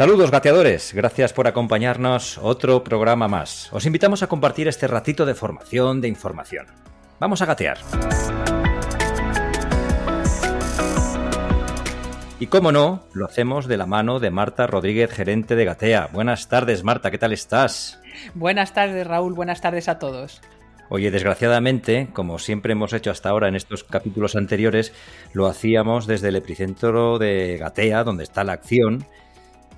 Saludos gateadores, gracias por acompañarnos otro programa más. Os invitamos a compartir este ratito de formación, de información. Vamos a gatear. Y cómo no, lo hacemos de la mano de Marta Rodríguez, gerente de Gatea. Buenas tardes, Marta, ¿qué tal estás? Buenas tardes, Raúl, buenas tardes a todos. Oye, desgraciadamente, como siempre hemos hecho hasta ahora en estos capítulos anteriores, lo hacíamos desde el epicentro de Gatea, donde está la acción,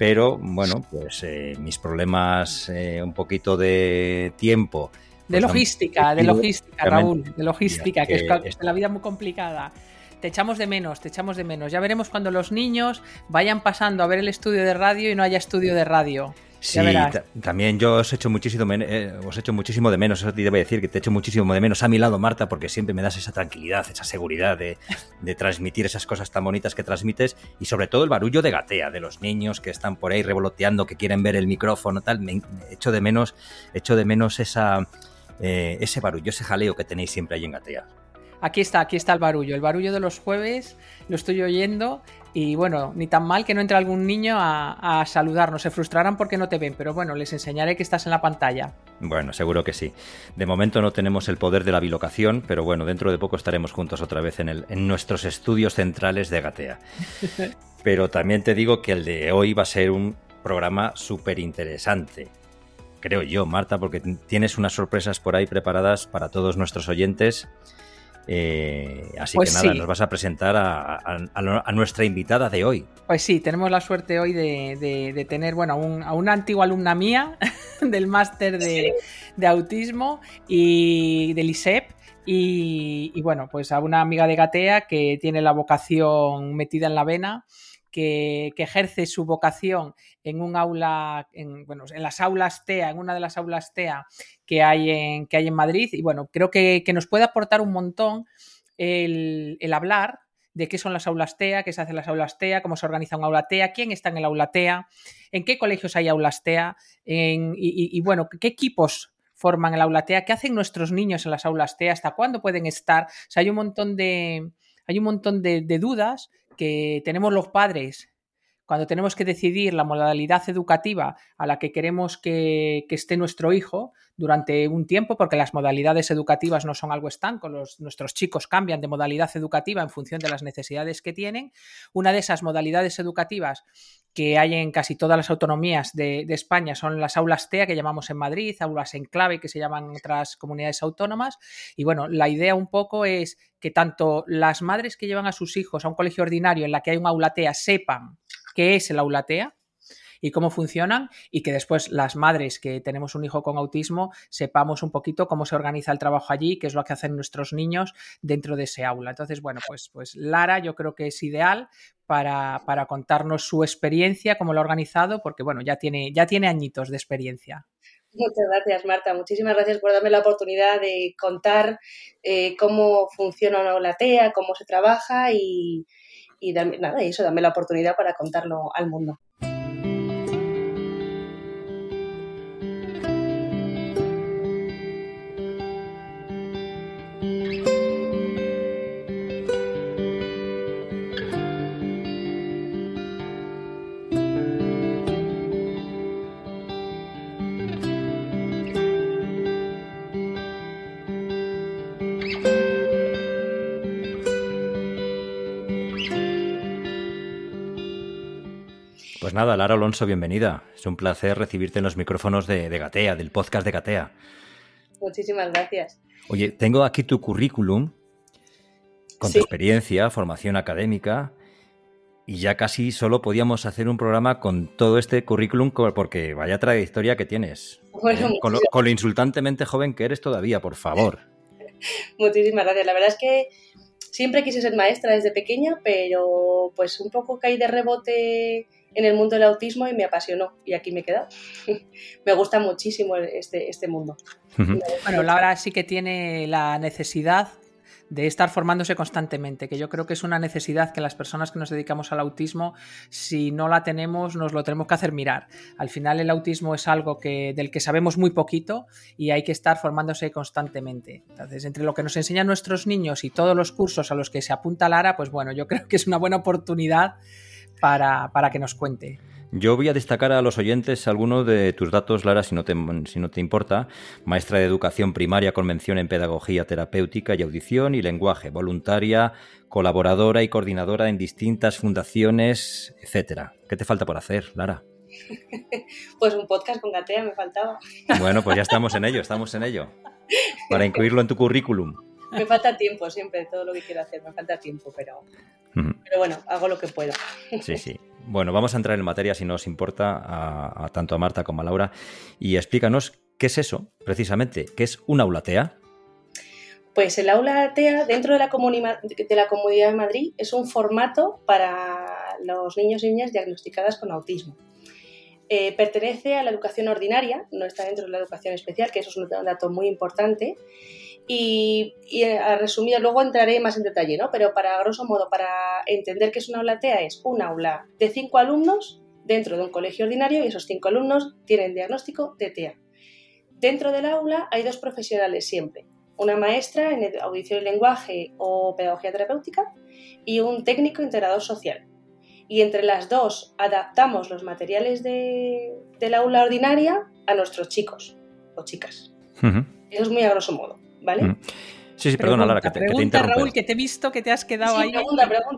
pero bueno, pues eh, mis problemas eh, un poquito de tiempo. De pues, logística, de logística, Raúl, de logística, que, es, la vida muy complicada. Te echamos de menos, te echamos de menos. Ya veremos cuando los niños vayan pasando a ver el estudio de radio y no haya estudio de radio. Sí, también yo os hecho muchísimo, eh, os hecho muchísimo de menos, eso te debo decir que te echo muchísimo de menos a mi lado, Marta, porque siempre me das esa tranquilidad, esa seguridad de, transmitir esas cosas tan bonitas que transmites y sobre todo el barullo de gatea de los niños que están por ahí revoloteando, que quieren ver el micrófono, tal. Me, echo de menos, echo de menos esa, eh, ese barullo, ese jaleo que tenéis siempre ahí en gatea. Aquí está, aquí está el barullo. El barullo de los jueves lo estoy oyendo y bueno, ni tan mal que no entre algún niño a, saludarnos. Se frustrarán porque no te ven, pero bueno, les enseñaré que estás en la pantalla. Bueno, seguro que sí. De momento no tenemos el poder de la bilocación, pero bueno, dentro de poco estaremos juntos otra vez en, el, en nuestros estudios centrales de Gatea. pero también te digo que el de hoy va a ser un programa súper interesante creo yo, Marta, porque tienes unas sorpresas por ahí preparadas para todos nuestros oyentes eh, así pues que nada, nos vas a presentar a, nuestra invitada de hoy. Pues sí, tenemos la suerte hoy de, tener bueno, a una antigua alumna mía del máster de, autismo y del ISEP. Y, bueno, pues a una amiga de Gatea que tiene la vocación metida en la vena que, ejerce su vocación en un aula, en, bueno, en las aulas TEA, en una de las aulas TEA que hay en, que hay en Madrid. Y bueno, creo que, nos puede aportar un montón el, hablar de qué son las aulas TEA, qué se hacen las aulas TEA, cómo se organiza un aula TEA, quién está en el aula TEA, en qué colegios hay aulas TEA, y, bueno, qué equipos forman el aula TEA, qué hacen nuestros niños en las aulas TEA, hasta cuándo pueden estar. O sea, hay un montón de, hay un montón de dudas que tenemos los padres cuando tenemos que decidir la modalidad educativa a la que queremos que, esté nuestro hijo durante un tiempo, porque las modalidades educativas no son algo estanco, los, nuestros chicos cambian de modalidad educativa en función de las necesidades que tienen. Una de esas modalidades educativas que hay en casi todas las autonomías de, de, España son las aulas TEA que llamamos en Madrid, aulas en clave que se llaman en otras comunidades autónomas. Y bueno, la idea un poco es que tanto las madres que llevan a sus hijos a un colegio ordinario en la que hay un aula TEA sepan qué es el aula TEA y cómo funcionan y que después las madres que tenemos un hijo con autismo sepamos un poquito cómo se organiza el trabajo allí, qué es lo que hacen nuestros niños dentro de ese aula. Entonces, bueno, pues, pues Lara yo creo que es ideal para, para contarnos su experiencia, cómo lo ha organizado, porque bueno, ya tiene, ya tiene añitos de experiencia. Muchas gracias, Marta. Muchísimas gracias por darme la oportunidad de contar eh, cómo funciona una aula TEA, cómo se trabaja y, y nada, y eso, dame la oportunidad para contarlo al mundo. Pues nada, Lara Alonso, bienvenida. Es un placer recibirte en los micrófonos de, Gatea, del podcast de Gatea. Muchísimas gracias. Oye, tengo aquí tu currículum con tu experiencia, formación académica, y ya casi solo podíamos hacer un programa con todo este currículum porque vaya trayectoria que tienes. ¿eh? con, lo, insultantemente joven que eres todavía, por favor. Muchísimas gracias. La verdad es que siempre quise ser maestra desde pequeña, pero pues un poco caí de rebote en el mundo del autismo y me apasionó y aquí me he quedado. me gusta muchísimo este, este mundo. Bueno, Laura sí que tiene la necesidad de estar formándose constantemente, que yo creo que es una necesidad que las personas que nos dedicamos al autismo, si no la tenemos, nos lo tenemos que hacer mirar. Al final el autismo es algo que, del que sabemos muy poquito y hay que estar formándose constantemente. Entonces, entre lo que nos enseñan nuestros niños y todos los cursos a los que se apunta Lara, pues bueno, yo creo que es una buena oportunidad para, para que nos cuente. Yo voy a destacar a los oyentes algunos de tus datos, Lara, si no, te, si no te importa. Maestra de educación primaria con mención en pedagogía terapéutica y audición y lenguaje, voluntaria, colaboradora y coordinadora en distintas fundaciones, etcétera. ¿Qué te falta por hacer, Lara? Pues un podcast con Gatea me faltaba. Bueno, pues ya estamos en ello, estamos en ello. Para incluirlo en tu currículum. Me falta tiempo siempre, todo lo que quiero hacer, me falta tiempo, pero, pero bueno, hago lo que puedo. Sí, sí. Bueno, vamos a entrar en materia, si no os importa, a, tanto a Marta como a Laura, y explícanos qué es eso, precisamente, qué es un aula TEA. Pues el aula TEA dentro de la, de la Comunidad de Madrid es un formato para los niños y niñas diagnosticadas con autismo. Eh, pertenece a la educación ordinaria, no está dentro de la educación especial, que eso es un dato muy importante, y, eh, a resumir, luego entraré más en detalle, ¿no? Pero para grosso modo, para entender qué es una aula TEA, es un aula de cinco alumnos dentro de un colegio ordinario y esos cinco alumnos tienen diagnóstico de TEA. Dentro del aula hay dos profesionales siempre, una maestra en audición y lenguaje o pedagogía terapéutica y un técnico integrador social. Y entre las dos adaptamos los materiales de, del aula ordinaria a nuestros chicos o chicas. Eso es muy a grosso modo. ¿Vale? Mm. Sí, sí, perdona, Lara, que te, pregunta, Raúl, que te he visto que te has quedado ahí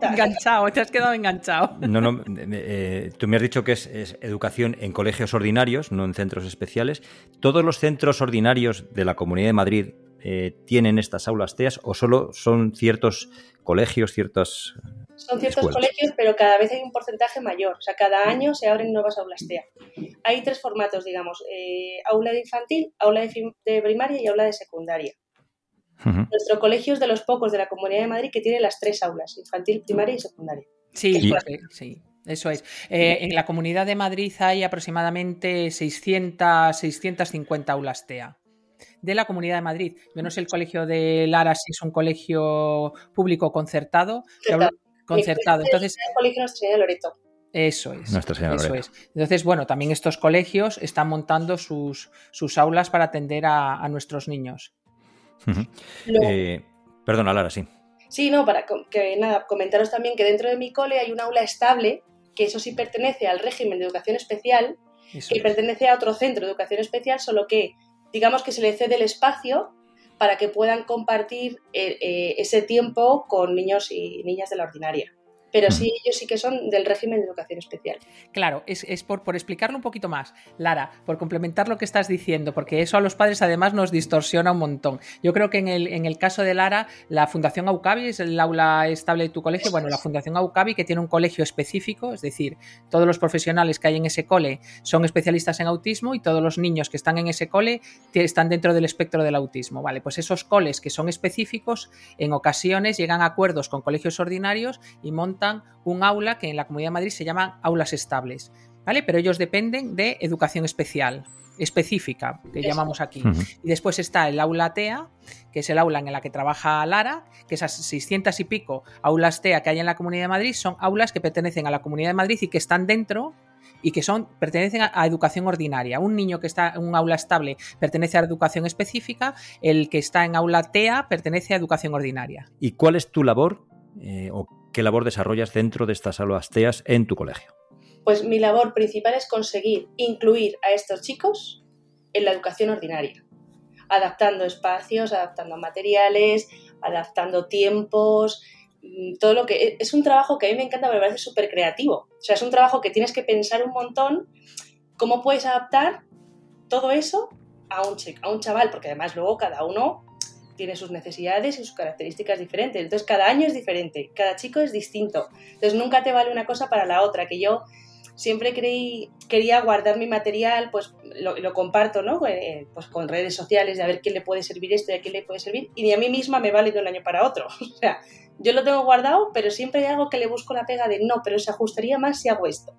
enganchado, te has quedado enganchado. No, no, eh, tú me has dicho que es, educación en colegios ordinarios, no en centros especiales. ¿Todos los centros ordinarios de la Comunidad de Madrid eh, tienen estas aulas TEAS o solo son ciertos colegios, ciertas son ciertos colegios, pero cada vez hay un porcentaje mayor. O sea, cada año se abren nuevas aulas TEA. Hay tres formatos, digamos, eh, aula de infantil, aula de, primaria y aula de secundaria. Nuestro colegio es de los pocos de la Comunidad de Madrid que tiene las tres aulas, infantil, primaria y secundaria. Sí, sí. Eso es. Eh, en la Comunidad de Madrid hay aproximadamente 600, 650 aulas TEA de la Comunidad de Madrid. Yo no sé el colegio de Lara si es un colegio público concertado, concertado. Entonces, el colegio Nuestra Señora Loreto. Eso es. eso es. Entonces, bueno, también estos colegios están montando sus, sus aulas para atender a, nuestros niños. Eh, perdona, Lara, sí. Sí, no, para que nada, comentaros también que dentro de mi cole hay un aula estable, que eso sí pertenece al régimen de educación especial, que pertenece a otro centro de educación especial, solo que digamos que se le cede el espacio para que puedan compartir eh, eh, ese tiempo con niños y niñas de la ordinaria pero sí, ellos sí que son del régimen de educación especial. Claro, es, por, por, explicarlo un poquito más, Lara, por complementar lo que estás diciendo, porque eso a los padres además nos distorsiona un montón. Yo creo que en el, en el caso de Lara, la Fundación Aucabi es el aula estable de tu colegio, bueno, la Fundación Aucabi que tiene un colegio específico, es decir, todos los profesionales que hay en ese cole son especialistas en autismo y todos los niños que están en ese cole están dentro del espectro del autismo, ¿vale? Pues esos coles que son específicos, en ocasiones llegan a acuerdos con colegios ordinarios y montan un aula que en la Comunidad de Madrid se llaman aulas estables, ¿vale? Pero ellos dependen de educación especial, específica, que llamamos aquí. Y después está el aula TEA, que es el aula en la que trabaja Lara, que esas 600 y pico aulas TEA que hay en la Comunidad de Madrid son aulas que pertenecen a la Comunidad de Madrid y que están dentro y que son pertenecen a, educación ordinaria. Un niño que está en un aula estable pertenece a educación específica, el que está en aula TEA pertenece a educación ordinaria. ¿Y cuál es tu labor eh, o qué labor desarrollas dentro de estas aulas TEAS en tu colegio? Pues mi labor principal es conseguir incluir a estos chicos en la educación ordinaria, adaptando espacios, adaptando materiales, adaptando tiempos, mm, todo lo que es un trabajo que a mí me encanta, me parece súper creativo. O sea, es un trabajo que tienes que pensar un montón cómo puedes adaptar todo eso a un, a un chaval, porque además luego cada uno tiene sus necesidades y sus características diferentes. Entonces, cada año es diferente, cada chico es distinto. Entonces, nunca te vale una cosa para la otra, que yo siempre creí, quería guardar mi material, pues lo, comparto, ¿no? Eh, pues con redes sociales de a ver quién le puede servir esto y a quién le puede servir, y ni a mí misma me vale de un año para otro. o sea, yo lo tengo guardado, pero siempre hay algo que le busco la pega de no, pero se ajustaría más si hago esto.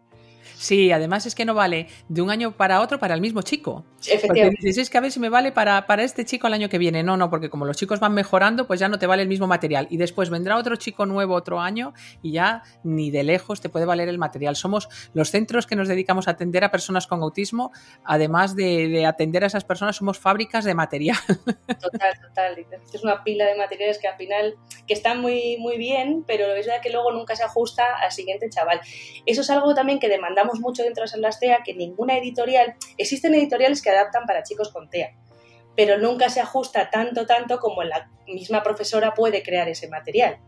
Sí, además es que no vale de un año para otro para el mismo chico. Efectivamente. Porque dices, es que a ver si me vale para, para este chico el año que viene. No, no, porque como los chicos van mejorando, pues ya no te vale el mismo material. Y después vendrá otro chico nuevo otro año y ya ni de lejos te puede valer el material. Somos los centros que nos dedicamos a atender a personas con autismo, además de, atender a esas personas, somos fábricas de material. Total, total. Es una pila de materiales que al final que están muy, muy bien, pero es verdad que luego nunca se ajusta al siguiente chaval. Eso es algo también que demandamos mucho dentro de las TEA que ninguna editorial, existen editoriales que adaptan para chicos con TEA, pero nunca se ajusta tanto, tanto como la misma profesora puede crear ese material.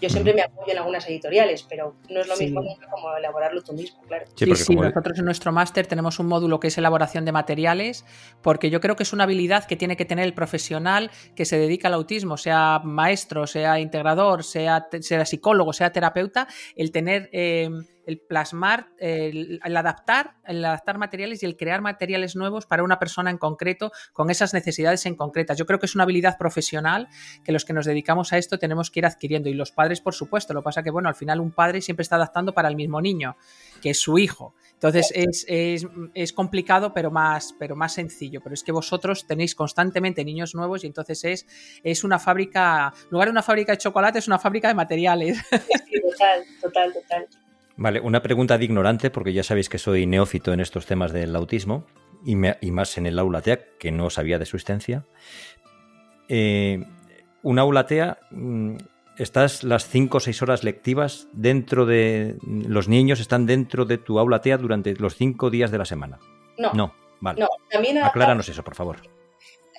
Yo siempre me apoyo en algunas editoriales, pero no es lo mismo como elaborarlo tú mismo, claro. Sí, sí, nosotros en nuestro máster tenemos un módulo que es elaboración de materiales, porque yo creo que es una habilidad que tiene que tener el profesional que se dedica al autismo, sea maestro, sea integrador, sea, sea psicólogo, sea terapeuta, el tener... Eh, el plasmar, el, adaptar, el adaptar materiales y el crear materiales nuevos para una persona en concreto con esas necesidades en concretas. Yo creo que es una habilidad profesional que los que nos dedicamos a esto tenemos que ir adquiriendo y los padres, por supuesto. Lo pasa que, bueno, al final un padre siempre está adaptando para el mismo niño, que es su hijo. Entonces es, complicado, pero más, pero más sencillo. Pero es que vosotros tenéis constantemente niños nuevos y entonces es, es una fábrica, en lugar de una fábrica de chocolate, es una fábrica de materiales. total, total, total. Vale, una pregunta de ignorante, porque ya sabéis que soy neófito en estos temas del autismo y, más en el aula TEA, que no sabía de su existencia. Eh, un aula TEA, mm, ¿estás las cinco o seis horas lectivas dentro de. Los niños están dentro de tu aula TEA durante los cinco días de la semana? No. No, vale. No, también Acláranos eso, por favor.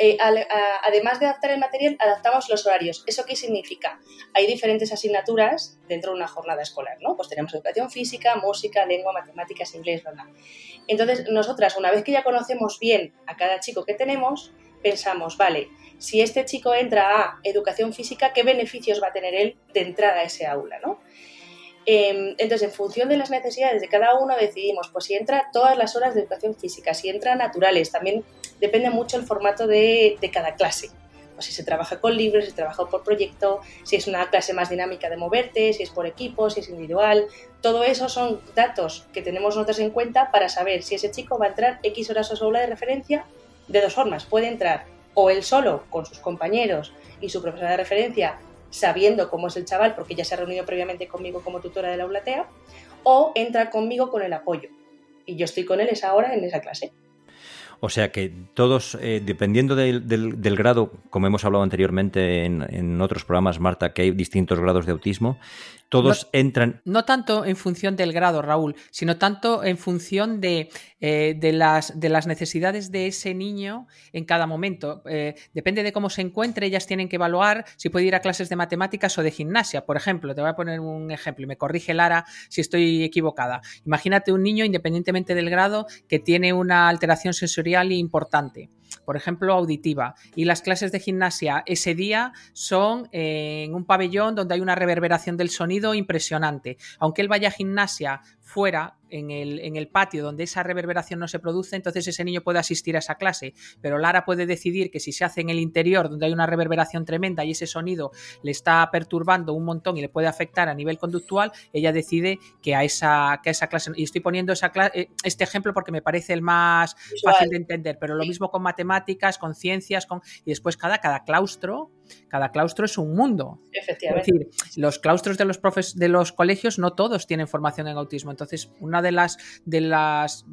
Eh, además de adaptar el material, adaptamos los horarios. ¿Eso qué significa? Hay diferentes asignaturas dentro de una jornada escolar, ¿no? Pues tenemos educación física, música, lengua, matemáticas, inglés, ¿verdad? Entonces, nosotras, una vez que ya conocemos bien a cada chico que tenemos, pensamos, vale, si este chico entra a educación física, ¿qué beneficios va a tener él de entrada a ese aula, ¿no? Em, entonces, en función de las necesidades de cada uno, decidimos, pues si entra todas las horas de educación física, si entra naturales, también depende mucho el formato de, cada clase. Pues si se trabaja con libros, si se trabaja por proyecto, si es una clase más dinámica de moverte, si es por equipo, si es individual. Todo eso son datos que tenemos nosotros en cuenta para saber si ese chico va a entrar X horas a su aula de referencia de dos formas. Puede entrar o él solo con sus compañeros y su profesora de referencia sabiendo cómo es el chaval, porque ya se ha reunido previamente conmigo como tutora de la aulatea, o entra conmigo con el apoyo. Y yo estoy con él esa hora en esa clase. O sea que todos, eh, dependiendo del, grado, como hemos hablado anteriormente en, en, otros programas, Marta, que hay distintos grados de autismo, todos entran. No tanto en función del grado, Raúl, sino tanto en función de, eh, de, las, de las, necesidades de ese niño en cada momento. Eh, depende de cómo se encuentre, ellas tienen que evaluar si puede ir a clases de matemáticas o de gimnasia. Por ejemplo, te voy a poner un ejemplo y me corrige Lara si estoy equivocada. Imagínate un niño, independientemente del grado, que tiene una alteración sensorial importante por ejemplo, auditiva. Y las clases de gimnasia ese día son en un pabellón donde hay una reverberación del sonido impresionante. Aunque él vaya a gimnasia fuera, en el, en el, patio donde esa reverberación no se produce, entonces ese niño puede asistir a esa clase. Pero Lara puede decidir que si se hace en el interior, donde hay una reverberación tremenda y ese sonido le está perturbando un montón y le puede afectar a nivel conductual, ella decide que a esa, que a esa clase. Y estoy poniendo esa eh, este ejemplo porque me parece el más fácil de entender, pero lo mismo con matemáticas, con ciencias, con, y después cada, cada claustro cada claustro es un mundo. Efectivamente. Es decir, los claustros de los, profes, de los colegios no todos tienen formación en autismo. Entonces, una de las, de las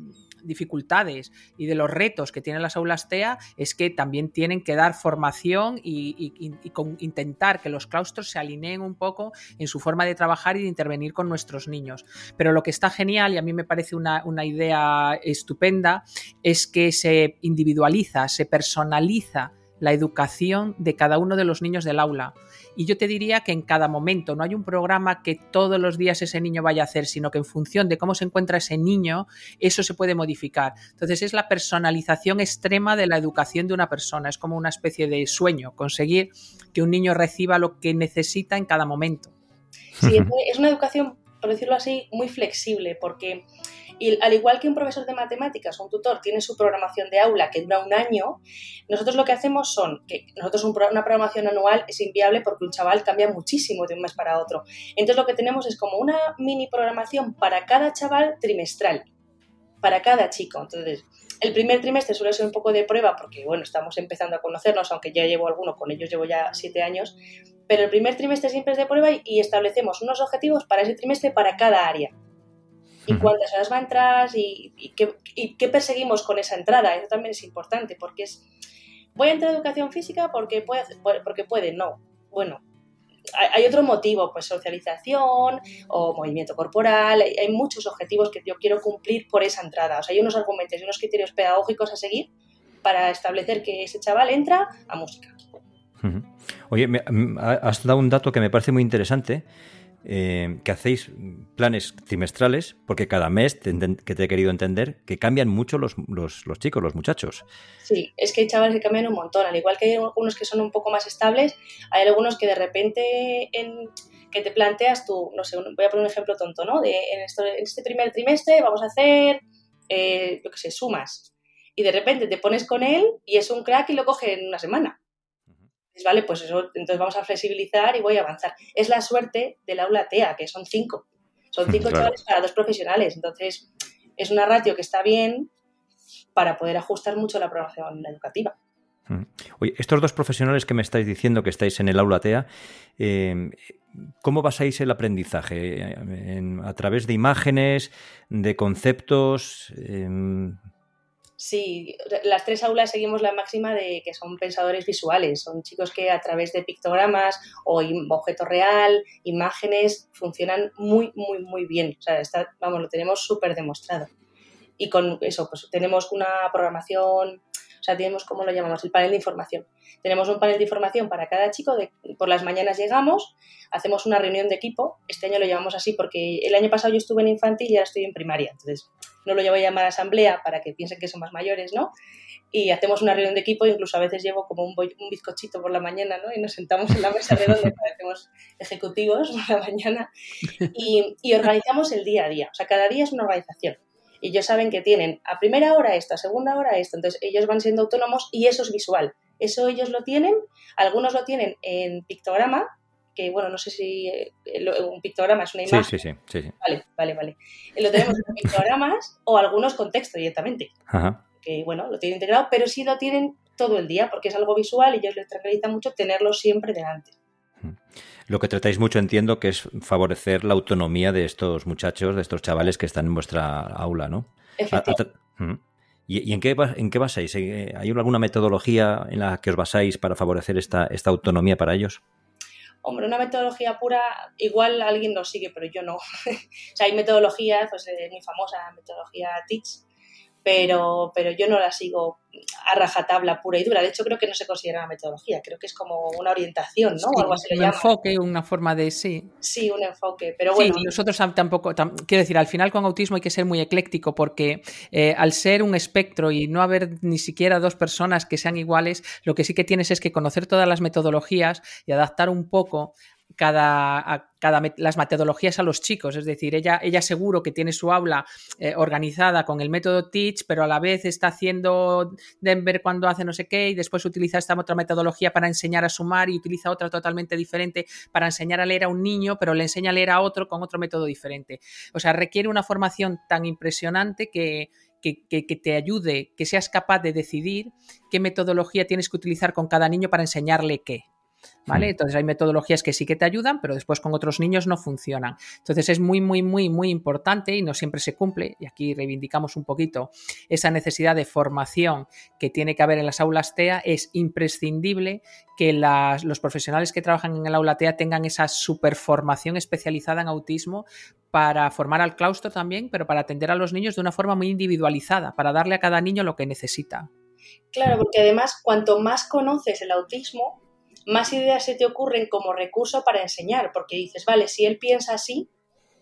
dificultades y de los retos que tienen las aulas TEA es que también tienen que dar formación y, intentar que los claustros se alineen un poco en su forma de trabajar y de intervenir con nuestros niños. Pero lo que está genial y a mí me parece una, una idea estupenda es que se individualiza, se personaliza la educación de cada uno de los niños del aula. Y yo te diría que en cada momento no hay un programa que todos los días ese niño vaya a hacer, sino que en función de cómo se encuentra ese niño, eso se puede modificar. Entonces es la personalización extrema de la educación de una persona. Es como una especie de sueño, conseguir que un niño reciba lo que necesita en cada momento. Sí, es una educación, por decirlo así, muy flexible, porque y al igual que un profesor de matemáticas o un tutor tiene su programación de aula que dura un año, nosotros lo que hacemos son que nosotros una programación anual es inviable porque un chaval cambia muchísimo de un mes para otro. Entonces lo que tenemos es como una mini programación para cada chaval trimestral, para cada chico. Entonces, el primer trimestre suele ser un poco de prueba porque, bueno, estamos empezando a conocernos, aunque ya llevo alguno, con ellos llevo ya siete años, pero el primer trimestre siempre es de prueba y establecemos unos objetivos para ese trimestre para cada área y cuántas horas va a entrar y, qué, perseguimos con esa entrada. Eso también es importante porque es, voy a entrar a educación física porque puede, porque puede, no. Bueno, hay, otro motivo, pues socialización o movimiento corporal, hay, muchos objetivos que yo quiero cumplir por esa entrada. O sea, hay unos argumentos y unos criterios pedagógicos a seguir para establecer que ese chaval entra a música. Oye, has dado un dato que me parece muy interesante eh, que hacéis planes trimestrales, porque cada mes, que te he querido entender, que cambian mucho los, chicos, los muchachos. Sí, es que hay chavales que cambian un montón, al igual que hay algunos que son un poco más estables, hay algunos que de repente en, que te planteas tú, no sé, voy a poner un ejemplo tonto, ¿no? De, en, este primer trimestre vamos a hacer, eh, yo qué sé, sumas. Y de repente te pones con él y es un crack y lo coge en una semana vale, pues eso, entonces vamos a flexibilizar y voy a avanzar. Es la suerte del aula TEA, que son cinco. Son cinco chavales para dos profesionales. Entonces, es una ratio que está bien para poder ajustar mucho la programación educativa. Mm. Oye, estos dos profesionales que me estáis diciendo que estáis en el aula TEA, eh, ¿cómo basáis el aprendizaje? ¿A través de imágenes, de conceptos? Em, Sí, las tres aulas seguimos la máxima de que son pensadores visuales, son chicos que a través de pictogramas o objeto real, imágenes, funcionan muy, muy, muy bien. O sea, vamos, lo tenemos súper demostrado. Y con eso, pues tenemos una programación o sea, tenemos, ¿cómo lo llamamos? El panel de información. Tenemos un panel de información para cada chico, de, por las mañanas llegamos, hacemos una reunión de equipo, este año lo llamamos así porque el año pasado yo estuve en infantil y ahora estoy en primaria, entonces no lo llevo a llamar asamblea para que piensen que son más mayores, ¿no? Y hacemos una reunión de equipo, incluso a veces llevo como un, un bizcochito por la mañana, ¿no? Y nos sentamos en la mesa redonda, parecemos ejecutivos por la mañana, y, y organizamos el día a día. O sea, cada día es una organización y ellos saben que tienen a primera hora esto, a segunda hora esto, entonces ellos van siendo autónomos y eso es visual. Eso ellos lo tienen, algunos lo tienen en pictograma, que bueno, no sé si eh, un pictograma es una imagen. Sí, sí, sí. sí, Vale, vale, vale. Lo tenemos en pictogramas o algunos con texto directamente. Ajá. Que bueno, lo tienen integrado, pero sí lo tienen todo el día porque es algo visual y ellos les tranquiliza mucho tenerlo siempre delante. Lo que tratáis mucho, entiendo, que es favorecer la autonomía de estos muchachos, de estos chavales que están en vuestra aula, ¿no? ¿Y, en, qué, en qué basáis? Eh, ¿Hay alguna metodología en la que os basáis para favorecer esta, esta autonomía para ellos? Hombre, una metodología pura, igual alguien lo sigue, pero yo no. o sea, hay metodologías, pues eh, muy famosa, metodología Teach, pero, pero yo no la sigo a rajatabla pura y dura. De hecho, creo que no se considera una metodología, creo que es como una orientación, ¿no? Sí, Algo así un enfoque, una forma de sí. Sí, un enfoque, pero bueno. Sí, nosotros tampoco, quiero decir, al final con autismo hay que ser muy ecléctico porque eh, al ser un espectro y no haber ni siquiera dos personas que sean iguales, lo que sí que tienes es que conocer todas las metodologías y adaptar un poco cada, cada las metodologías a los chicos. Es decir, ella, ella seguro que tiene su aula eh, organizada con el método Teach, pero a la vez está haciendo Denver cuando hace no sé qué y después utiliza esta otra metodología para enseñar a sumar y utiliza otra totalmente diferente para enseñar a leer a un niño, pero le enseña a leer a otro con otro método diferente. O sea, requiere una formación tan impresionante que, que, que, te ayude, que seas capaz de decidir qué metodología tienes que utilizar con cada niño para enseñarle qué. ¿Vale? Entonces hay metodologías que sí que te ayudan, pero después con otros niños no funcionan. Entonces es muy, muy, muy, muy importante y no siempre se cumple, y aquí reivindicamos un poquito esa necesidad de formación que tiene que haber en las aulas TEA, es imprescindible que los profesionales que trabajan en el aula TEA tengan esa superformación especializada en autismo para formar al claustro también, pero para atender a los niños de una forma muy individualizada, para darle a cada niño lo que necesita. Claro, porque además cuanto más conoces el autismo, más ideas se te ocurren como recurso para enseñar, porque dices, vale, si él piensa así,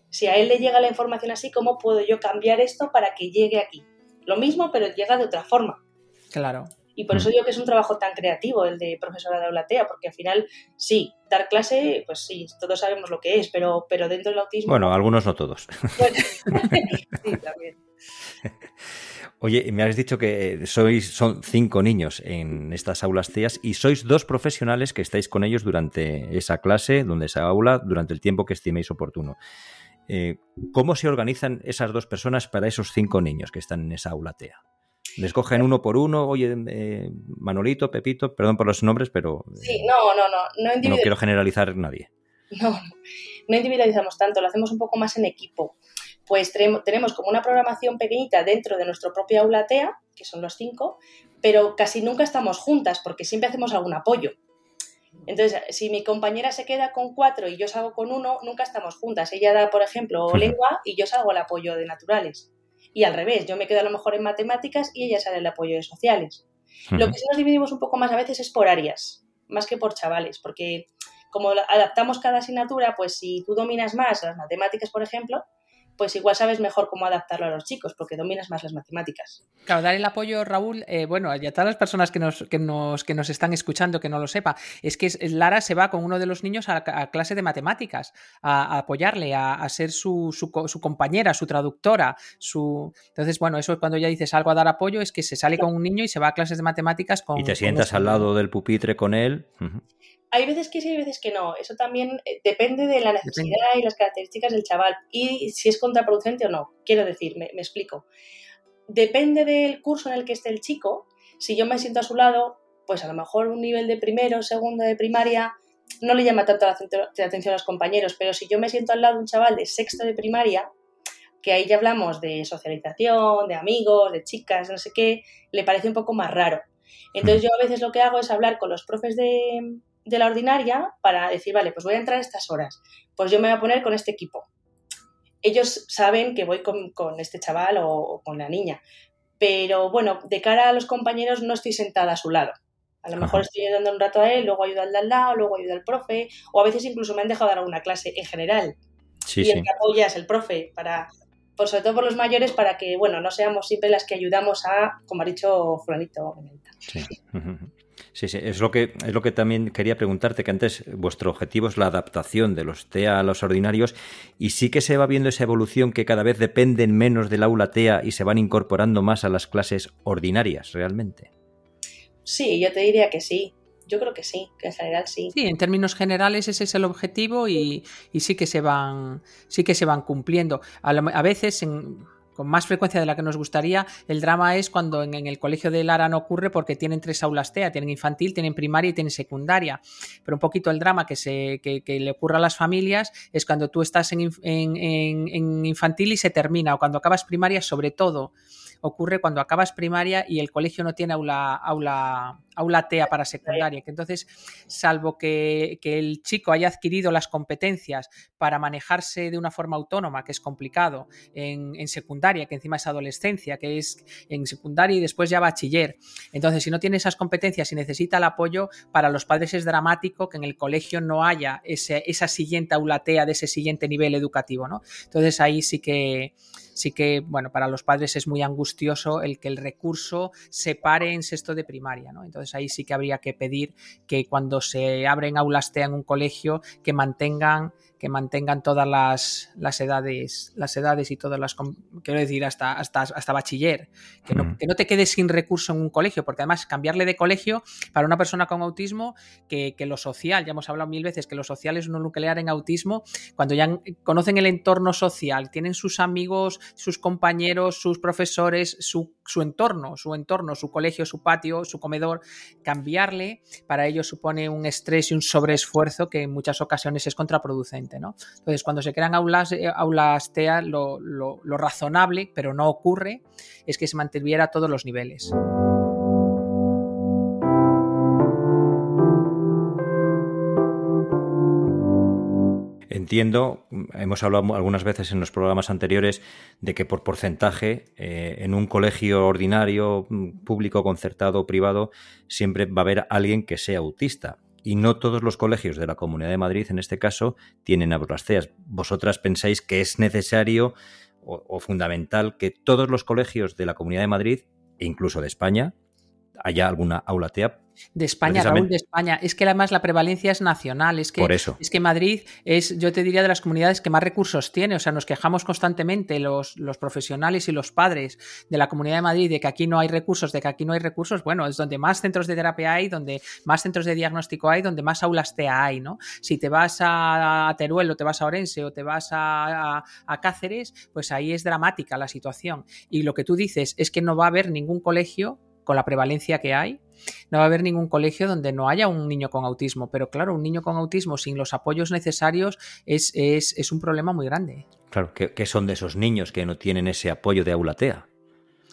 si a él le llega la información así, ¿cómo puedo yo cambiar esto para que llegue aquí? Lo mismo, pero llega de otra forma. Claro. Y por eso mm. digo que es un trabajo tan creativo el de profesora de aulatea, porque al final, sí, dar clase, pues sí, todos sabemos lo que es, pero, pero dentro del autismo... Bueno, algunos no todos. sí, también. Oye, me has dicho que sois, son cinco niños en estas aulas TEAS y sois dos profesionales que estáis con ellos durante esa clase, donde esa aula, durante el tiempo que estiméis oportuno. Eh, ¿Cómo se organizan esas dos personas para esos cinco niños que están en esa aula TEA? ¿Les cogen uno por uno? Oye, eh, Manolito, Pepito, perdón por los nombres, pero... Sí, no, no, no. No, no quiero generalizar nadie. No, no individualizamos tanto, lo hacemos un poco más en equipo. Pues tenemos como una programación pequeñita dentro de nuestro propio aula TEA, que son los cinco, pero casi nunca estamos juntas porque siempre hacemos algún apoyo. Entonces, si mi compañera se queda con cuatro y yo salgo con uno, nunca estamos juntas. Ella da, por ejemplo, lengua y yo salgo al apoyo de naturales. Y al revés, yo me quedo a lo mejor en matemáticas y ella sale al apoyo de sociales. Lo que sí nos dividimos un poco más a veces es por áreas, más que por chavales, porque como adaptamos cada asignatura, pues si tú dominas más las matemáticas, por ejemplo, pues igual sabes mejor cómo adaptarlo a los chicos, porque dominas más las matemáticas. Claro, dar el apoyo, Raúl, eh, bueno, y a todas las personas que nos, que, nos, que nos están escuchando, que no lo sepa, es que Lara se va con uno de los niños a, clase de matemáticas, a, apoyarle, a, ser su, su, compañera, su traductora, su... Entonces, bueno, eso es cuando ya dices algo a dar apoyo, es que se sale con un niño y se va a clases de matemáticas con... Y te sientas al lado del pupitre con él. Hay veces que sí, hay veces que no. Eso también eh, depende de la necesidad y las características del chaval y si es contraproducente o no. Quiero decir, me, explico. Depende del curso en el que esté el chico. Si yo me siento a su lado, pues a lo mejor un nivel de primero, segundo de primaria, no le llama tanto la atención a los compañeros, pero si yo me siento al lado de un chaval de sexto de primaria, que ahí ya hablamos de socialización, de amigos, de chicas, no sé qué, le parece un poco más raro. Entonces yo a veces lo que hago es hablar con los profes de, de la ordinaria para decir, vale, pues voy a entrar a estas horas, pues yo me voy a poner con este equipo. Ellos saben que voy con, este chaval o, con la niña, pero bueno, de cara a los compañeros no estoy sentada a su lado. A lo mejor estoy ayudando un rato a él, luego ayuda al de al lado, luego ayuda al profe, o a veces incluso me han dejado dar una clase en general. Sí, y el que apoya es el profe, para, por sobre todo por los mayores, para que, bueno, no seamos siempre las que ayudamos a, como ha dicho fulanito. Sí. Sí, sí, es lo que es lo que también quería preguntarte, que antes vuestro objetivo es la adaptación de los TEA a los ordinarios y sí que se va viendo esa evolución que cada vez dependen menos del aula TEA y se van incorporando más a las clases ordinarias realmente. Sí, yo te diría que sí. Yo creo que sí, que en general sí. Sí, en términos generales ese es el objetivo y, y sí que se van, sí que se van cumpliendo. A, a veces en, con más frecuencia de la que nos gustaría. El drama es cuando en, el colegio de Lara no ocurre porque tienen tres aulas TEA, tienen infantil, tienen primaria y tienen secundaria. Pero un poquito el drama que, se, que, le ocurre a las familias es cuando tú estás en, en, infantil y se termina, o cuando acabas primaria, sobre todo ocurre cuando acabas primaria y el colegio no tiene aula, aula, aula TEA para secundaria. Que entonces, salvo que, el chico haya adquirido las competencias para manejarse de una forma autónoma, que es complicado, en, secundaria, que encima es adolescencia, que es en secundaria y después ya bachiller. Entonces, si no tiene esas competencias y necesita el apoyo, para los padres es dramático que en el colegio no haya ese, esa siguiente aula TEA de ese siguiente nivel educativo. ¿no? Entonces, ahí sí que sí que, bueno, para los padres es muy angustioso el que el recurso se pare en sexto de primaria, ¿no? Entonces ahí sí que habría que pedir que cuando se abren aulas TEA en un colegio que mantengan que mantengan todas las, las, edades, las edades y todas las, quiero decir, hasta, hasta, hasta bachiller, que no, que no, te quedes sin recurso en un colegio, porque además cambiarle de colegio para una persona con autismo, que, que lo social, ya hemos hablado mil veces que lo social es un nuclear en autismo, cuando ya conocen el entorno social, tienen sus amigos, sus compañeros, sus profesores, su, su entorno, su entorno, su colegio, su patio, su comedor, cambiarle para ellos supone un estrés y un sobreesfuerzo que en muchas ocasiones es contraproducente. Entonces, cuando se crean aulas, eh, aulas TEA, lo, lo razonable, pero no ocurre, es que se mantuviera a todos los niveles. entiendo, hemos hablado algunas veces en los programas anteriores de que por porcentaje eh, en un colegio ordinario, mm, público, concertado o privado, siempre va a haber alguien que sea autista. Y no todos los colegios de la Comunidad de Madrid, en este caso, tienen CEAS. ¿Vosotras pensáis que es necesario o fundamental que todos los colegios de la Comunidad de Madrid, e incluso de España, haya alguna aula TEA de España, Raúl, de España. Es que además la prevalencia es nacional. Es que, Por eso. Es que Madrid es, yo te diría, de las comunidades que más recursos tiene. O sea, nos quejamos constantemente los, los profesionales y los padres de la Comunidad de Madrid de que aquí no hay recursos, de que aquí no hay recursos. Bueno, es donde más centros de terapia hay, donde más centros de diagnóstico hay, donde más aulas TEA hay, ¿no? Si te vas a Teruel o te vas a Orense o te vas a, a Cáceres, pues ahí es dramática la situación. Y lo que tú dices es que no va a haber ningún colegio con la prevalencia que hay, no va a haber ningún colegio donde no haya un niño con autismo. Pero claro, un niño con autismo sin los apoyos necesarios es, es, un problema muy grande. Claro, ¿qué, son de esos niños que no tienen ese apoyo de aulatea?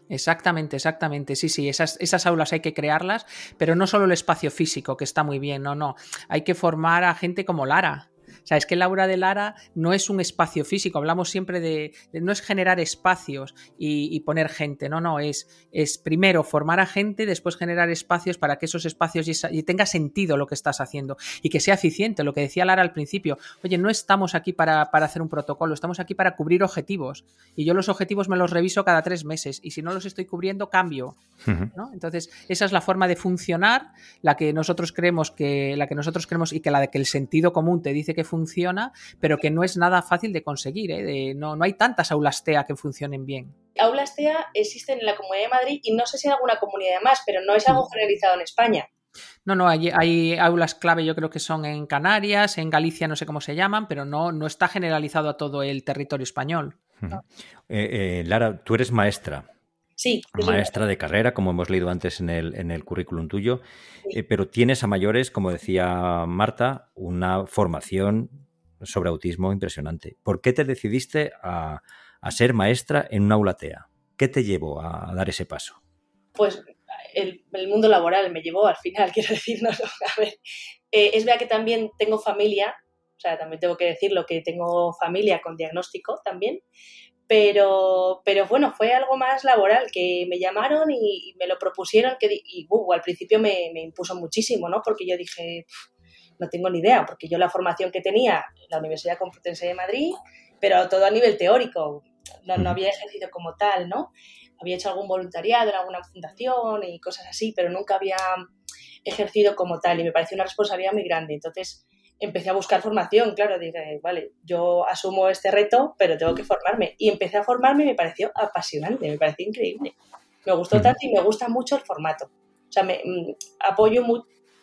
Exactamente, exactamente. Sí, sí, esas, esas, aulas hay que crearlas, pero no solo el espacio físico, que está muy bien, no, no. Hay que formar a gente como Lara, o sea, es que Laura de Lara no es un espacio físico, hablamos siempre de, no es generar espacios y, poner gente, no, no, es, es primero formar a gente, después generar espacios para que esos espacios y, tenga sentido lo que estás haciendo y que sea eficiente, lo que decía Lara al principio, oye, no estamos aquí para, hacer un protocolo, estamos aquí para cubrir objetivos y yo los objetivos me los reviso cada tres meses y si no los estoy cubriendo, cambio. Entonces, esa es la forma de funcionar, la que nosotros creemos que, la que nosotros creemos y que la de que el sentido común te dice que funciona, pero que no es nada fácil de conseguir. ¿eh? no, no hay tantas aulas TEA que funcionen bien. Aulas TEA existen en la Comunidad de Madrid y no sé si en alguna comunidad más, pero no es algo generalizado en España. No, no, hay, hay, aulas clave, yo creo que son en Canarias, en Galicia, no sé cómo se llaman, pero no, no está generalizado a todo el territorio español. Eh, eh, Lara, tú eres maestra. Sí. Maestra de carrera, como hemos leído antes en el, en el currículum tuyo, eh, pero tienes a mayores, como decía Marta, una formación sobre autismo impresionante. ¿Por qué te decidiste a, ser maestra en una aula TEA? ¿Qué te llevó a dar ese paso? Pues el, mundo laboral me llevó al final, quiero decir, a ver, eh, es verdad que también tengo familia, o sea, también tengo que decirlo que tengo familia con diagnóstico también, pero, pero bueno, fue algo más laboral, que me llamaron y, me lo propusieron, que, y uh, al principio me, me, impuso muchísimo, ¿no? Porque yo dije, no tengo ni idea, porque yo la formación que tenía en la Universidad Complutense de Madrid, pero todo a nivel teórico, no, no había ejercido como tal, ¿no? Había hecho algún voluntariado en alguna fundación y cosas así, pero nunca había ejercido como tal y me pareció una responsabilidad muy grande. Entonces, empecé a buscar formación, claro, dije, vale, yo asumo este reto, pero tengo que formarme. Y empecé a formarme y me pareció apasionante, me pareció increíble. Me gustó tanto y me gusta mucho el formato. O sea, me, mm, apoyo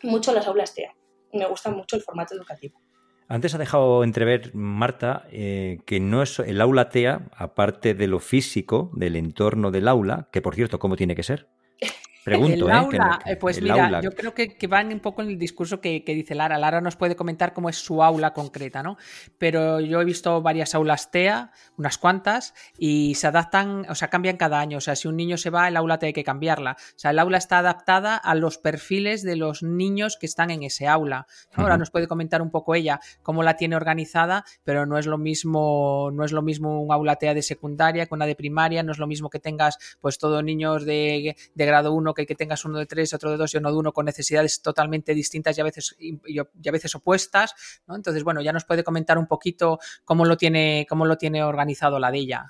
mucho las aulas TEA. Me gusta mucho el formato educativo. Antes ha dejado entrever, Marta, eh, que no es el aula TEA, aparte de lo físico, del entorno del aula, que por cierto, ¿cómo tiene que ser? Pregunto, el ¿eh? aula, eh, pues mira, yo creo que, que, van un poco en el discurso que, dice Lara. Lara nos puede comentar cómo es su aula concreta, ¿no? Pero yo he visto varias aulas TEA, unas cuantas, y se adaptan, o sea, cambian cada año. O sea, si un niño se va, el aula hay que cambiarla. O sea, el aula está adaptada a los perfiles de los niños que están en ese aula. Ahora nos puede comentar un poco ella cómo la tiene organizada, pero no es lo mismo, no es lo mismo un aula TEA de secundaria que una de primaria, no es lo mismo que tengas pues todos niños de, de grado 1 que, que tengas uno de tres, otro de dos y uno de uno con necesidades totalmente distintas y a veces, y a veces opuestas, ¿no? Entonces, bueno, ya nos puede comentar un poquito cómo lo tiene, cómo lo tiene organizado la de ella.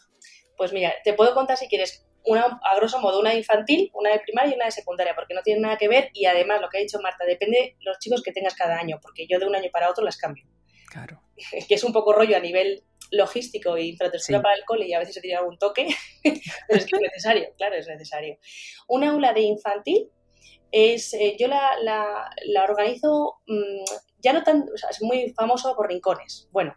Pues mira, te puedo contar si quieres una, a grosso modo, una de infantil, una de primaria y una de secundaria, porque no tienen nada que ver y además lo que ha dicho Marta, depende de los chicos que tengas cada año, porque yo de un año para otro las cambio. Claro. Que es un poco rollo a nivel logístico e infraestructura para el cole y a veces se tiene algún toque, pero es que es necesario, claro, es necesario. Un aula de infantil es, eh, yo la, la, organizo, mm, ya no tan, o sea, es muy famoso por rincones, bueno,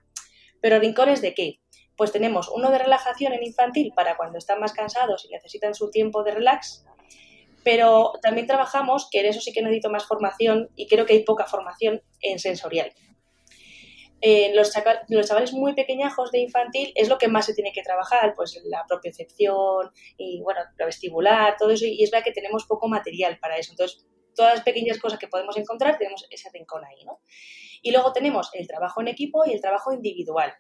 pero rincones de qué? Pues tenemos uno de relajación en infantil para cuando están más cansados y necesitan su tiempo de relax, pero también trabajamos, que en eso sí que necesito más formación y creo que hay poca formación en sensorial. Eh, los, los, chavales muy pequeñajos de infantil es lo que más se tiene que trabajar, pues la propiocepción y, bueno, lo vestibular, todo eso, y es verdad que tenemos poco material para eso. Entonces, todas las pequeñas cosas que podemos encontrar, tenemos ese rincón ahí, ¿no? Y luego tenemos el trabajo en equipo y el trabajo individual.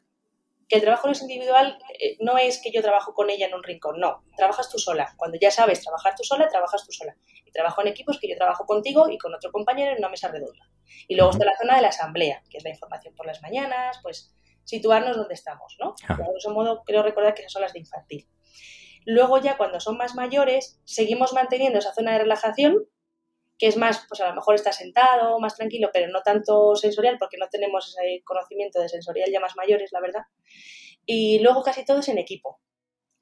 Que el trabajo no es individual, eh, no es que yo trabajo con ella en un rincón, no, trabajas tú sola. Cuando ya sabes trabajar tú sola, trabajas tú sola. Y trabajo en equipo es que yo trabajo contigo y con otro compañero en una mesa redonda. Y luego está la zona de la asamblea, que es la información por las mañanas, pues situarnos donde estamos, ¿no? De algún modo, creo recordar que esas son las de infantil. Luego ya cuando son más mayores, seguimos manteniendo esa zona de relajación, que es más, pues a lo mejor está sentado, más tranquilo, pero no tanto sensorial, porque no tenemos ese conocimiento de sensorial ya más mayores, la verdad. Y luego casi todo es en equipo.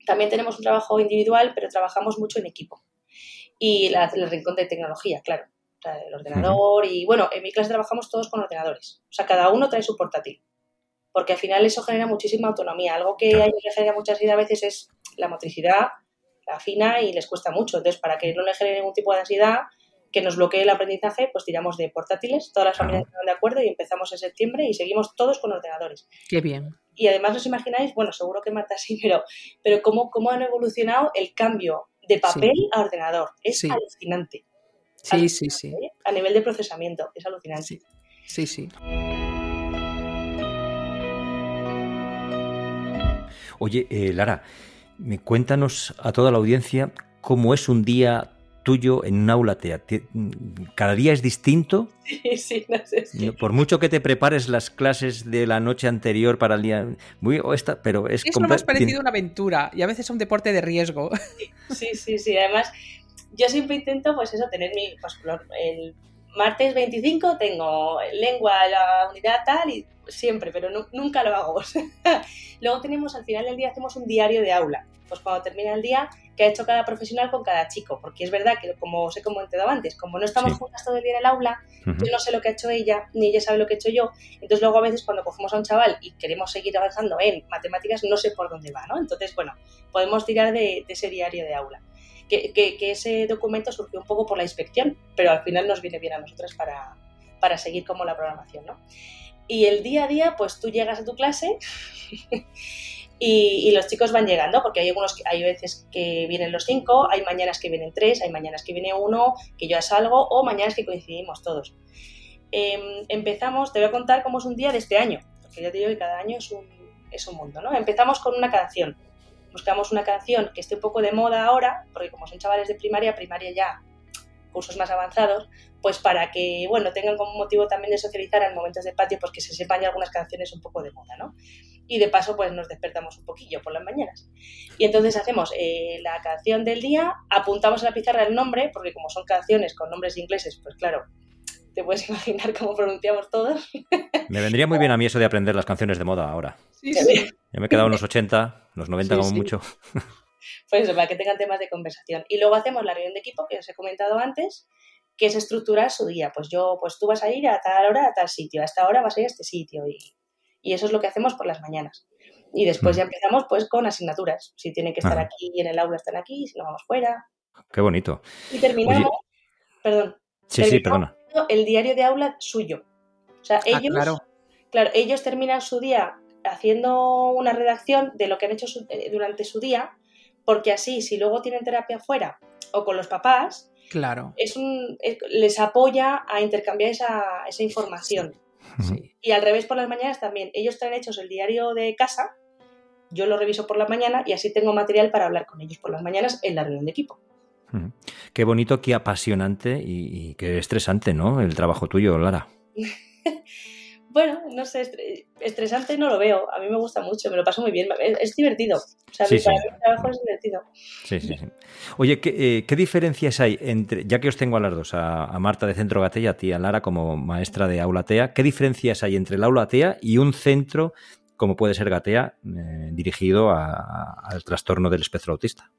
También tenemos un trabajo individual, pero trabajamos mucho en equipo. Y el rincón de tecnología, claro. O sea, el ordenador y, bueno, en mi clase trabajamos todos con ordenadores. O sea, cada uno trae su portátil. Porque al final eso genera muchísima autonomía. Algo que a ellos les genera mucha ansiedad a veces es la motricidad, la fina y les cuesta mucho. Entonces, para que no le genere ningún tipo de ansiedad, que nos bloquee el aprendizaje, pues tiramos de portátiles, todas las familias están de acuerdo y empezamos en septiembre y seguimos todos con ordenadores. Qué bien. Y además os imagináis, bueno, seguro que Marta sí, pero, pero cómo, cómo han evolucionado el cambio de papel a ordenador. Es alucinante. Sí, sí, sí. ¿eh? A nivel de procesamiento, es alucinante. Sí, sí. Oye, eh, Lara, cuéntanos a toda la audiencia cómo es un día tuyo en un aula TEA? ¿Cada día es distinto? Sí, sí, no sé. Si... Por mucho que te prepares las clases de la noche anterior para el día. Muy, esta, pero es es lo más parecido a una aventura y a veces un deporte de riesgo. Sí, sí, sí. Además, yo siempre intento, pues eso, tener mi. Pues, el martes 25 tengo lengua, la unidad tal y siempre, pero nunca lo hago. Luego tenemos, al final del día, hacemos un diario de aula. Pues cuando termina el día, que ha hecho cada profesional con cada chico, porque es verdad que, como os he comentado antes, como no estamos juntas todo el día en el aula, yo no sé lo que ha hecho ella, ni ella sabe lo que he hecho yo, entonces luego a veces cuando cogemos a un chaval y queremos seguir avanzando en matemáticas, no sé por dónde va, ¿no? Entonces, bueno, podemos tirar de, ese diario de aula. Que, que, ese documento surgió un poco por la inspección, pero al final nos viene bien a nosotras para, para seguir como la programación, ¿no? Y el día a día, pues tú llegas a tu clase Y, los chicos van llegando, porque hay algunos, hay veces que vienen los cinco, hay mañanas que vienen tres, hay mañanas que viene uno, que yo salgo, o mañanas que coincidimos todos. Em, empezamos, te voy a contar cómo es un día de este año, porque ya te digo que cada año es un, es un mundo, ¿no? Empezamos con una canción. Buscamos una canción que esté un poco de moda ahora, porque como son chavales de primaria, primaria ya cursos más avanzados, pues para que, bueno, tengan como motivo también de socializar en momentos de patio, pues que se sepan ya algunas canciones un poco de moda, ¿no? Y de paso, pues nos despertamos un poquillo por las mañanas. Y entonces hacemos eh, la canción del día, apuntamos a la pizarra el nombre, porque como son canciones con nombres ingleses, pues claro, te puedes imaginar cómo pronunciamos todos. Me vendría muy bien a mí eso de aprender las canciones de moda ahora. Sí, sí. Yo me he quedado en los 80, los 90 como mucho. Pues eso, para que tengan temas de conversación. Y luego hacemos la reunión de equipo que os he comentado antes, que es estructurar su día. Pues yo, pues tú vas a ir a tal hora a tal sitio, a esta hora vas a ir a este sitio. Y, eso es lo que hacemos por las mañanas. Y después ya empezamos pues con asignaturas. Si tienen que estar aquí y en el aula están aquí, si no vamos fuera. Qué bonito. Y terminamos, perdón. Sí, sí, perdona. El diario de aula suyo. O sea, ah, ellos, claro. ellos terminan su día haciendo una redacción de lo que han hecho eh, durante su día porque así, si luego tienen terapia fuera o con los papás, claro. es un, les apoya a intercambiar esa, información. Y al revés por las mañanas también. Ellos traen hechos el diario de casa, yo lo reviso por la mañana y así tengo material para hablar con ellos por las mañanas en la reunión de equipo. Qué bonito, qué apasionante y, y qué estresante, ¿no? El trabajo tuyo, Lara. bueno, no sé, estresante no lo veo. A mí me gusta mucho, me lo paso muy bien. Es, divertido. O sea, para mi trabajo es divertido. Sí, sí, sí. Oye, ¿qué, eh, diferencias hay entre, ya que os tengo a las dos, a, Marta de Centro Gatea y a ti, a Lara, como maestra de aula TEA, ¿qué diferencias hay entre el aula TEA y un centro como puede ser Gatea eh, dirigido al trastorno del espectro autista?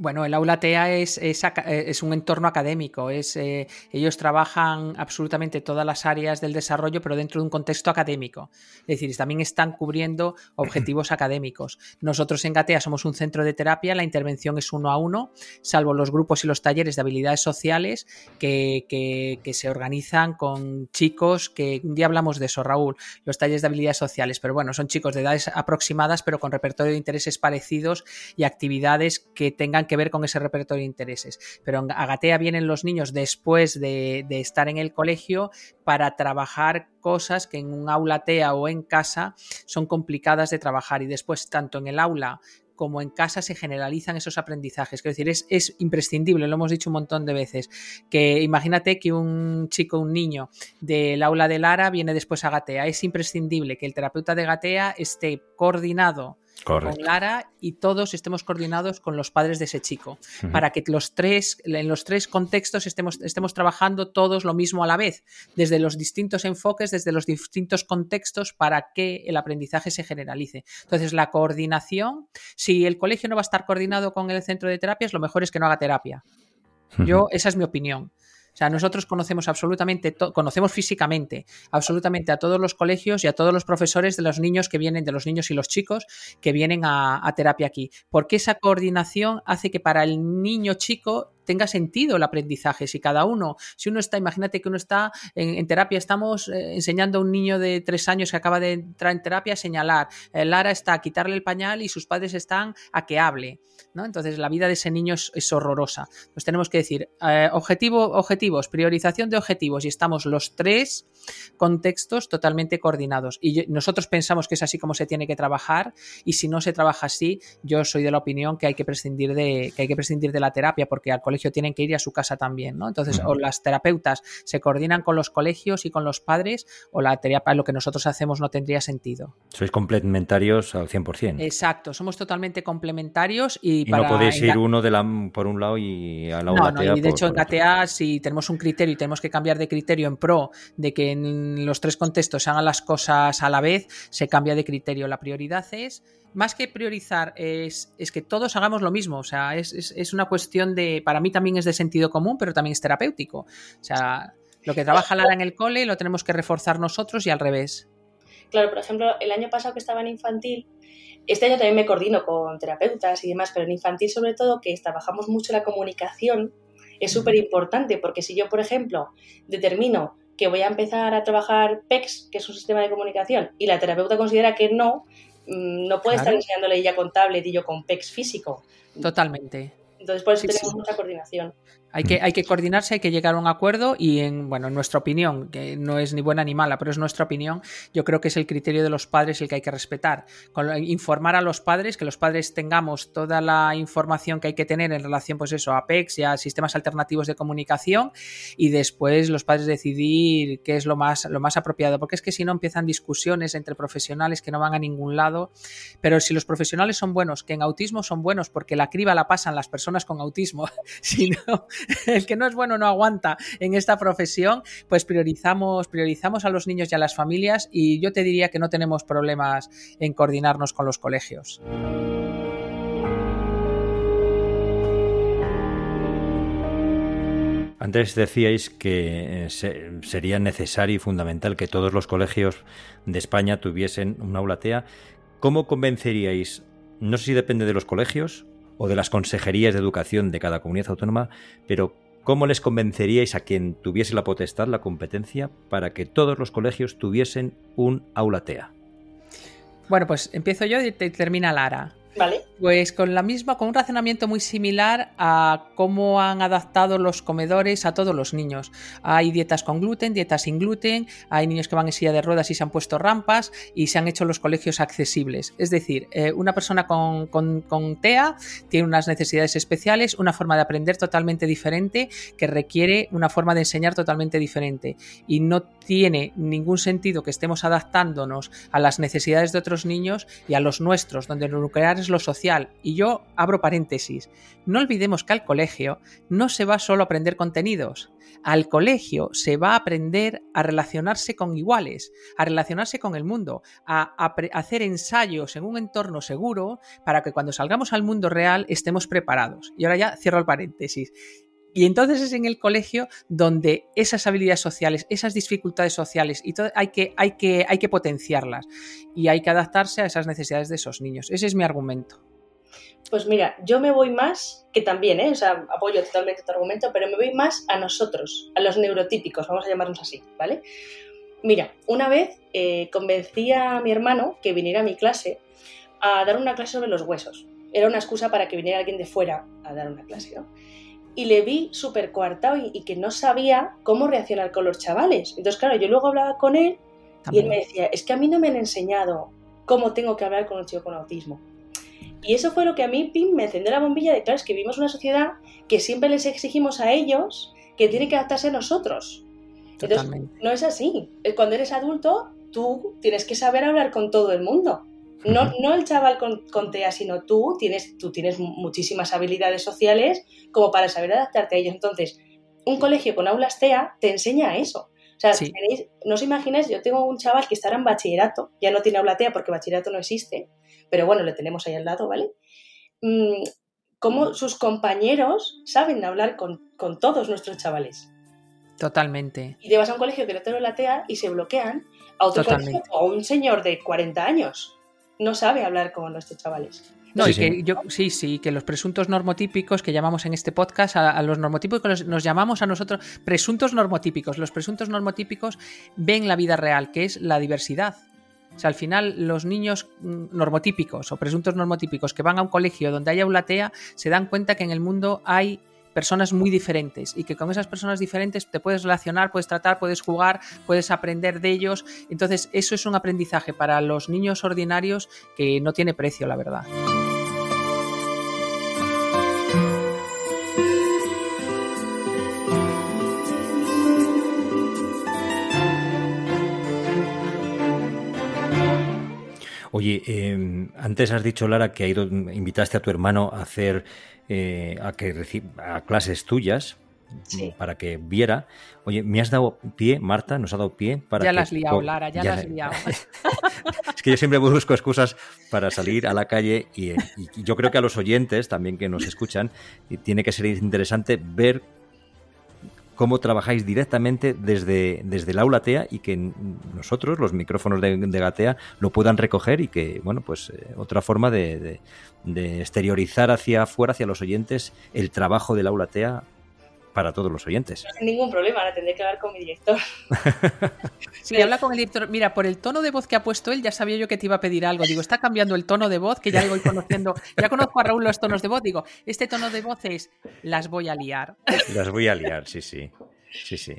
Bueno, el aula TEA es, es, un entorno académico. Es, eh, ellos trabajan absolutamente todas las áreas del desarrollo, pero dentro de un contexto académico. Es decir, también están cubriendo objetivos académicos. Nosotros en GATEA somos un centro de terapia, la intervención es uno a uno, salvo los grupos y los talleres de habilidades sociales que, que, se organizan con chicos que un día hablamos de eso, Raúl, los talleres de habilidades sociales, pero bueno, son chicos de edades aproximadas, pero con repertorio de intereses parecidos y actividades que tengan que ver con ese repertorio de intereses. Pero a Gatea vienen los niños después de, de estar en el colegio para trabajar cosas que en un aula TEA o en casa son complicadas de trabajar y después tanto en el aula como en casa se generalizan esos aprendizajes. Quiero decir, es, es, imprescindible, lo hemos dicho un montón de veces, que imagínate que un chico, un niño del aula de Lara viene después a Gatea. Es imprescindible que el terapeuta de Gatea esté coordinado con Lara y todos estemos coordinados con los padres de ese chico, para que los tres, en los tres contextos estemos, estemos trabajando todos lo mismo a la vez, desde los distintos enfoques, desde los distintos contextos, para que el aprendizaje se generalice. Entonces, la coordinación, si el colegio no va a estar coordinado con el centro de terapias, lo mejor es que no haga terapia. Yo, esa es mi opinión. Sea, nosotros conocemos absolutamente, conocemos físicamente absolutamente a todos los colegios y a todos los profesores de los niños que vienen, de los niños y los chicos que vienen a, a terapia aquí. Porque esa coordinación hace que para el niño chico tenga sentido el aprendizaje. Si cada uno, si uno está, imagínate que uno está en, terapia, estamos eh, enseñando a un niño de tres años que acaba de entrar en terapia a señalar. Eh, Lara está a quitarle el pañal y sus padres están a que hable. ¿no? Entonces la vida de ese niño es, horrorosa. Pues tenemos que decir, eh, objetivo, objetivos, priorización de objetivos y estamos los tres contextos totalmente coordinados. Y nosotros pensamos que es así como se tiene que trabajar y si no se trabaja así, yo soy de la opinión que hay que prescindir de, que hay que prescindir de la terapia porque al colegio tienen que ir a su casa también, ¿no? Entonces, o las terapeutas se coordinan con los colegios y con los padres, o la terapia, lo que nosotros hacemos no tendría sentido. Sois complementarios al 100%. Exacto, somos totalmente complementarios y, no podéis ir uno de la, por un lado y al lado no, no, y de hecho en KTA si tenemos un criterio y tenemos que cambiar de criterio en pro de que en los tres contextos se hagan las cosas a la vez, se cambia de criterio. La prioridad es más que priorizar, es, que todos hagamos lo mismo. O sea, es, una cuestión de, para mí también es de sentido común, pero también es terapéutico. O sea, lo que trabaja Lara en el cole lo tenemos que reforzar nosotros y al revés. Claro, por ejemplo, el año pasado que estaba en infantil, este año también me coordino con terapeutas y demás, pero en infantil sobre todo, que trabajamos mucho la comunicación, es súper importante, porque si yo, por ejemplo, determino que voy a empezar a trabajar PEX, que es un sistema de comunicación, y la terapeuta considera que no, no puede estar enseñándole ella con tablet y yo con PEX físico. Totalmente. Entonces, por eso tenemos mucha coordinación. Hay que, hay que coordinarse, hay que llegar a un acuerdo y en, bueno, en nuestra opinión, que no es ni buena ni mala, pero es nuestra opinión, yo creo que es el criterio de los padres el que hay que respetar. informar a los padres, que los padres tengamos toda la información que hay que tener en relación, pues eso, a PEX y a sistemas alternativos de comunicación y después los padres decidir qué es lo más, lo más apropiado, porque es que si no empiezan discusiones entre profesionales que no van a ningún lado, pero si los profesionales son buenos, que en autismo son buenos porque la criba la pasan las personas con autismo, si no, el que no es bueno no aguanta en esta profesión, pues priorizamos, priorizamos a los niños y a las familias y yo te diría que no tenemos problemas en coordinarnos con los colegios. Antes decíais que eh, sería necesario y fundamental que todos los colegios de España tuviesen una aula TEA. ¿Cómo convenceríais? No sé si depende de los colegios o de las consejerías de educación de cada comunidad autónoma, pero ¿cómo les convenceríais a quien tuviese la potestad, la competencia, para que todos los colegios tuviesen un aula TEA? Bueno, pues empiezo yo y termina Lara. Pues con la misma, con un razonamiento muy similar a cómo han adaptado los comedores a todos los niños. Hay dietas con gluten, dietas sin gluten, hay niños que van en silla de ruedas y se han puesto rampas y se han hecho los colegios accesibles. Es decir, eh, una persona con, con, TEA tiene unas necesidades especiales, una forma de aprender totalmente diferente que requiere una forma de enseñar totalmente diferente. Y no tiene ningún sentido que estemos adaptándonos a las necesidades de otros niños y a los nuestros, donde lo nuclear lo social. Y yo abro paréntesis. No olvidemos que al colegio no se va solo a aprender contenidos. Al colegio se va a aprender a relacionarse con iguales, a relacionarse con el mundo, a, a hacer ensayos en un entorno seguro para que cuando salgamos al mundo real estemos preparados. Y ahora ya cierro el paréntesis. Y entonces es en el colegio donde esas habilidades sociales, esas dificultades sociales, y hay, que, hay, que, hay que potenciarlas y hay que adaptarse a esas necesidades de esos niños. Ese es mi argumento. Pues mira, yo me voy más, que también, ¿eh? apoyo totalmente tu argumento, pero me voy más a nosotros, a los neurotípicos, vamos a llamarnos así, ¿vale? Mira, una vez eh, convencí a mi hermano que viniera a mi clase a dar una clase sobre los huesos. era una excusa para que viniera alguien de fuera a dar una clase, ¿no? Y le vi súper coartado y, que no sabía cómo reaccionar con los chavales. Entonces, claro, yo luego hablaba con él y él me decía, es que a mí no me han enseñado cómo tengo que hablar con un chico con autismo. Y eso fue lo que a mí pim, me encendió la bombilla de, claro, es que vivimos una sociedad que siempre les exigimos a ellos que tienen que adaptarse a nosotros. Entonces, no es así. Cuando eres adulto, tú tienes que saber hablar con todo el mundo. No, no el chaval con, TEA, sino tú tienes, tú tienes muchísimas habilidades sociales como para saber adaptarte a ellos. Entonces, un colegio con aulas TEA te enseña eso. O sea, no os imagináis, yo tengo un chaval que estará en bachillerato, ya no tiene aula TEA porque bachillerato no existe, pero bueno, le tenemos ahí al lado, ¿vale? Mm, cómo sus compañeros saben hablar con, todos nuestros chavales. Totalmente. Y te vas a un colegio que no te lo latea y se bloquean a otro colegio o un señor de 40 años no sabe hablar con nuestros chavales. No, sí, que yo sí, sí, que los presuntos normotípicos que llamamos en este podcast, a, los normotípicos nos llamamos a nosotros presuntos normotípicos. Los presuntos normotípicos ven la vida real, que es la diversidad. O sea, al final los niños mm, normotípicos o presuntos normotípicos que van a un colegio donde haya aulatea se dan cuenta que en el mundo hay personas muy diferentes y que con esas personas diferentes te puedes relacionar, puedes tratar, puedes jugar, puedes aprender de ellos. Entonces, eso es un aprendizaje para los niños ordinarios que no tiene precio, la verdad. Oye, em, antes has dicho, Lara, que ha ido, invitaste a tu hermano a hacer eh, a que a clases tuyas para que viera. Oye, me has dado pie, Marta, nos ha dado pie para. Ya las has liado, Lara, ya, las has liado. es que yo siempre busco excusas para salir a la calle y, y, yo creo que a los oyentes también que nos escuchan tiene que ser interesante ver cómo trabajáis directamente desde, desde el aula TEA y que nosotros, los micrófonos de, Gatea, lo puedan recoger y que, bueno, pues eh, otra forma de, de, exteriorizar hacia afuera, hacia los oyentes, el trabajo del aula TEA para todos los oyentes. No ningún problema, ahora tendré que hablar con mi director. sí, habla con el director. Mira, por el tono de voz que ha puesto él, ya sabía yo que te iba a pedir algo. Digo, está cambiando el tono de voz, que ya lo voy conociendo. Ya conozco a Raúl los tonos de voz. Digo, este tono de voz es, las voy a liar. Las voy a liar, sí, sí. Sí, sí.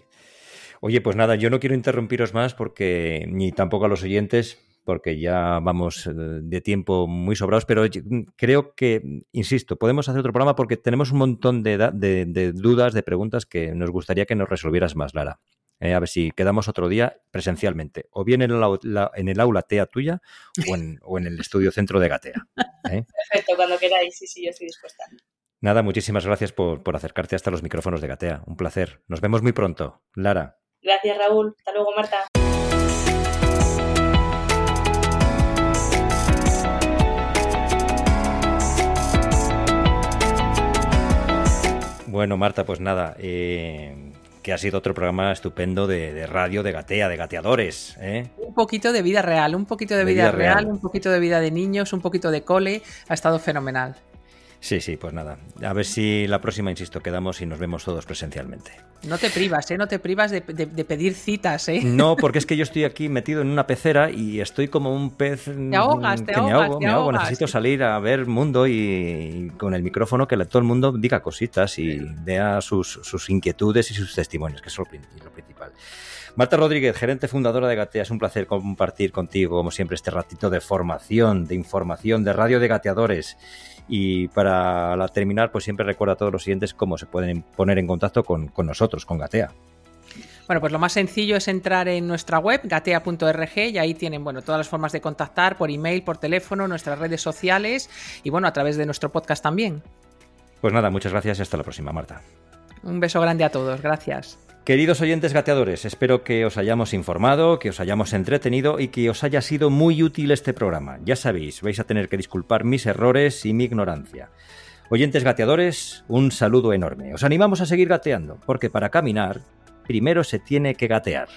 Oye, pues nada, yo no quiero interrumpiros más porque ni tampoco a los oyentes, porque ya vamos eh, de tiempo muy sobrados, pero creo que, insisto, podemos hacer otro programa porque tenemos un montón de, dudas, de preguntas que nos gustaría que nos resolvieras más, Lara. Eh, a ver si quedamos otro día presencialmente, o bien en el, aula TEA tuya o en, el estudio centro de Gatea. ¿eh? Perfecto, cuando queráis, sí, sí, yo estoy dispuesta. Nada, muchísimas gracias por, por acercarte hasta los micrófonos de Gatea. Un placer. Nos vemos muy pronto. Lara. Gracias, Raúl. Hasta luego, Marta. Bueno, Marta, pues nada, eh, que ha sido otro programa estupendo de, radio, de gatea, de gateadores. ¿eh? Un poquito de vida real, un poquito de, vida, real, un poquito de vida de niños, un poquito de cole, ha estado fenomenal. Sí, sí, pues nada. A ver si la próxima, insisto, quedamos y nos vemos todos presencialmente. No te privas, ¿eh? No te privas de, pedir citas, ¿eh? No, porque es que yo estoy aquí metido en una pecera y estoy como un pez te ahogas, te me ahogo, me ahogo. Necesito salir a ver mundo y, con el micrófono que todo el mundo diga cositas y vea sus, inquietudes y sus testimonios, que es lo, lo principal. Marta Rodríguez, gerente fundadora de Gatea, es un placer compartir contigo, como siempre, este ratito de formación, de información, de radio de gateadores. Y para terminar, pues siempre recuerda a todos los siguientes cómo se pueden poner en contacto con, nosotros, con Gatea. Bueno, pues lo más sencillo es entrar en nuestra web, gatea.org, y ahí tienen, bueno, todas las formas de contactar por email, por teléfono, nuestras redes sociales y, bueno, a través de nuestro podcast también. Pues nada, muchas gracias y hasta la próxima, Marta. Un beso grande a todos, gracias. Queridos oyentes gateadores, espero que os hayamos informado, que os hayamos entretenido y que os haya sido muy útil este programa. Ya sabéis, vais a tener que disculpar mis errores y mi ignorancia. Oyentes gateadores, un saludo enorme. Os animamos a seguir gateando, porque para caminar, primero se tiene que gatear.